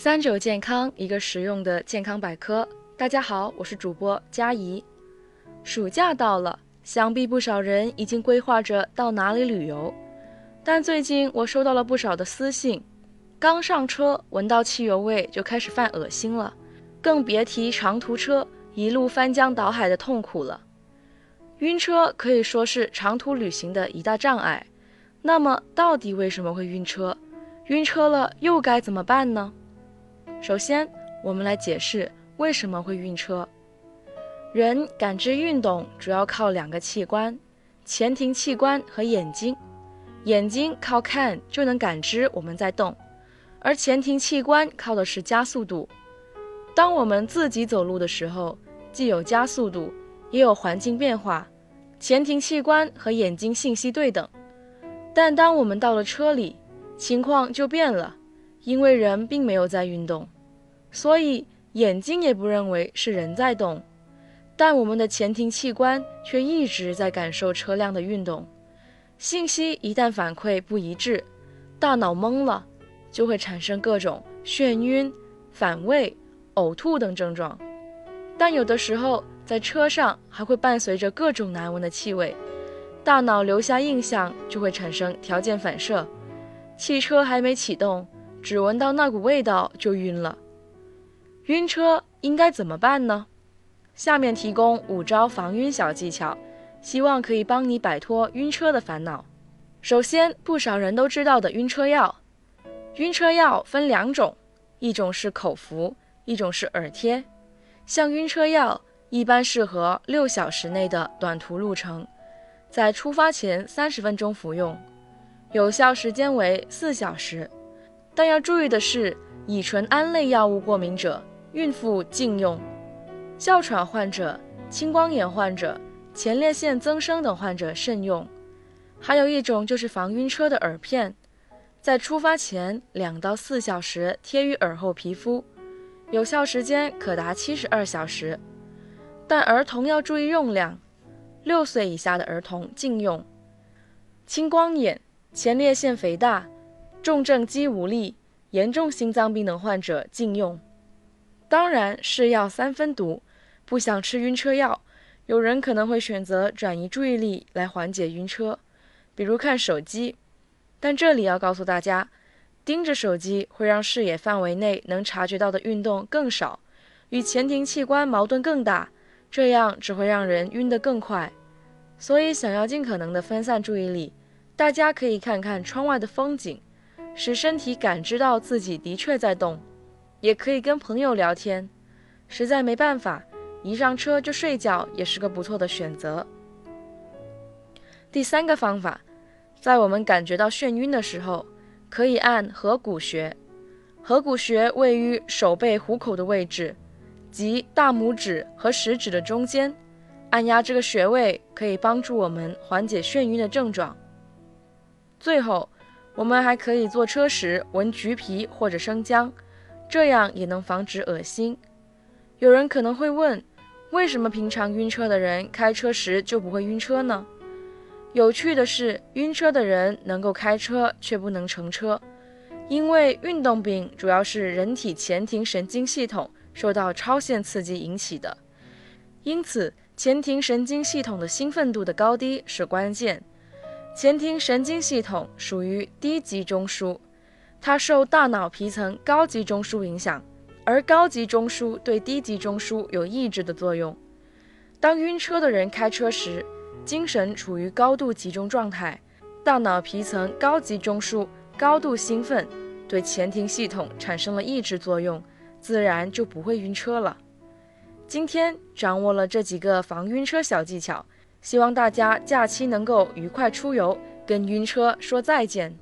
三九健康，一个实用的健康百科。大家好，我是主播佳怡。暑假到了，想必不少人已经规划着到哪里旅游。但最近我收到了不少的私信，刚上车闻到汽油味就开始犯恶心了，更别提长途车一路翻江倒海的痛苦了。晕车可以说是长途旅行的一大障碍。那么，到底为什么会晕车？晕车了又该怎么办呢？首先，我们来解释为什么会晕车。人感知运动主要靠两个器官：前庭器官和眼睛。眼睛靠看就能感知我们在动，而前庭器官靠的是加速度。当我们自己走路的时候，既有加速度，也有环境变化，前庭器官和眼睛信息对等。但当我们到了车里，情况就变了。因为人并没有在运动，所以眼睛也不认为是人在动，但我们的前庭器官却一直在感受车辆的运动。信息一旦反馈不一致，大脑懵了，就会产生各种眩晕、反胃、呕吐等症状。但有的时候在车上还会伴随着各种难闻的气味，大脑留下印象就会产生条件反射。汽车还没启动。只闻到那股味道就晕了，晕车应该怎么办呢？下面提供五招防晕小技巧，希望可以帮你摆脱晕车的烦恼。首先，不少人都知道的晕车药，晕车药分两种，一种是口服，一种是耳贴。像晕车药一般适合六小时内的短途路程，在出发前三十分钟服用，有效时间为四小时。但要注意的是，乙醇胺类药物过敏者、孕妇禁用；哮喘患者、青光眼患者、前列腺增生等患者慎用。还有一种就是防晕车的耳片，在出发前两到四小时贴于耳后皮肤，有效时间可达七十二小时。但儿童要注意用量，六岁以下的儿童禁用。青光眼、前列腺肥大。重症肌无力、严重心脏病等患者禁用。当然，是药三分毒，不想吃晕车药，有人可能会选择转移注意力来缓解晕车，比如看手机。但这里要告诉大家，盯着手机会让视野范围内能察觉到的运动更少，与前庭器官矛盾更大，这样只会让人晕得更快。所以，想要尽可能的分散注意力，大家可以看看窗外的风景。使身体感知到自己的确在动，也可以跟朋友聊天。实在没办法，一上车就睡觉也是个不错的选择。第三个方法，在我们感觉到眩晕的时候，可以按合谷穴。合谷穴位于手背虎口的位置，即大拇指和食指的中间。按压这个穴位可以帮助我们缓解眩晕的症状。最后。我们还可以坐车时闻橘皮或者生姜，这样也能防止恶心。有人可能会问，为什么平常晕车的人开车时就不会晕车呢？有趣的是，晕车的人能够开车却不能乘车，因为运动病主要是人体前庭神经系统受到超限刺激引起的，因此前庭神经系统的兴奋度的高低是关键。前庭神经系统属于低级中枢，它受大脑皮层高级中枢影响，而高级中枢对低级中枢有抑制的作用。当晕车的人开车时，精神处于高度集中状态，大脑皮层高级中枢高度兴奋，对前庭系统产生了抑制作用，自然就不会晕车了。今天掌握了这几个防晕车小技巧。希望大家假期能够愉快出游，跟晕车说再见。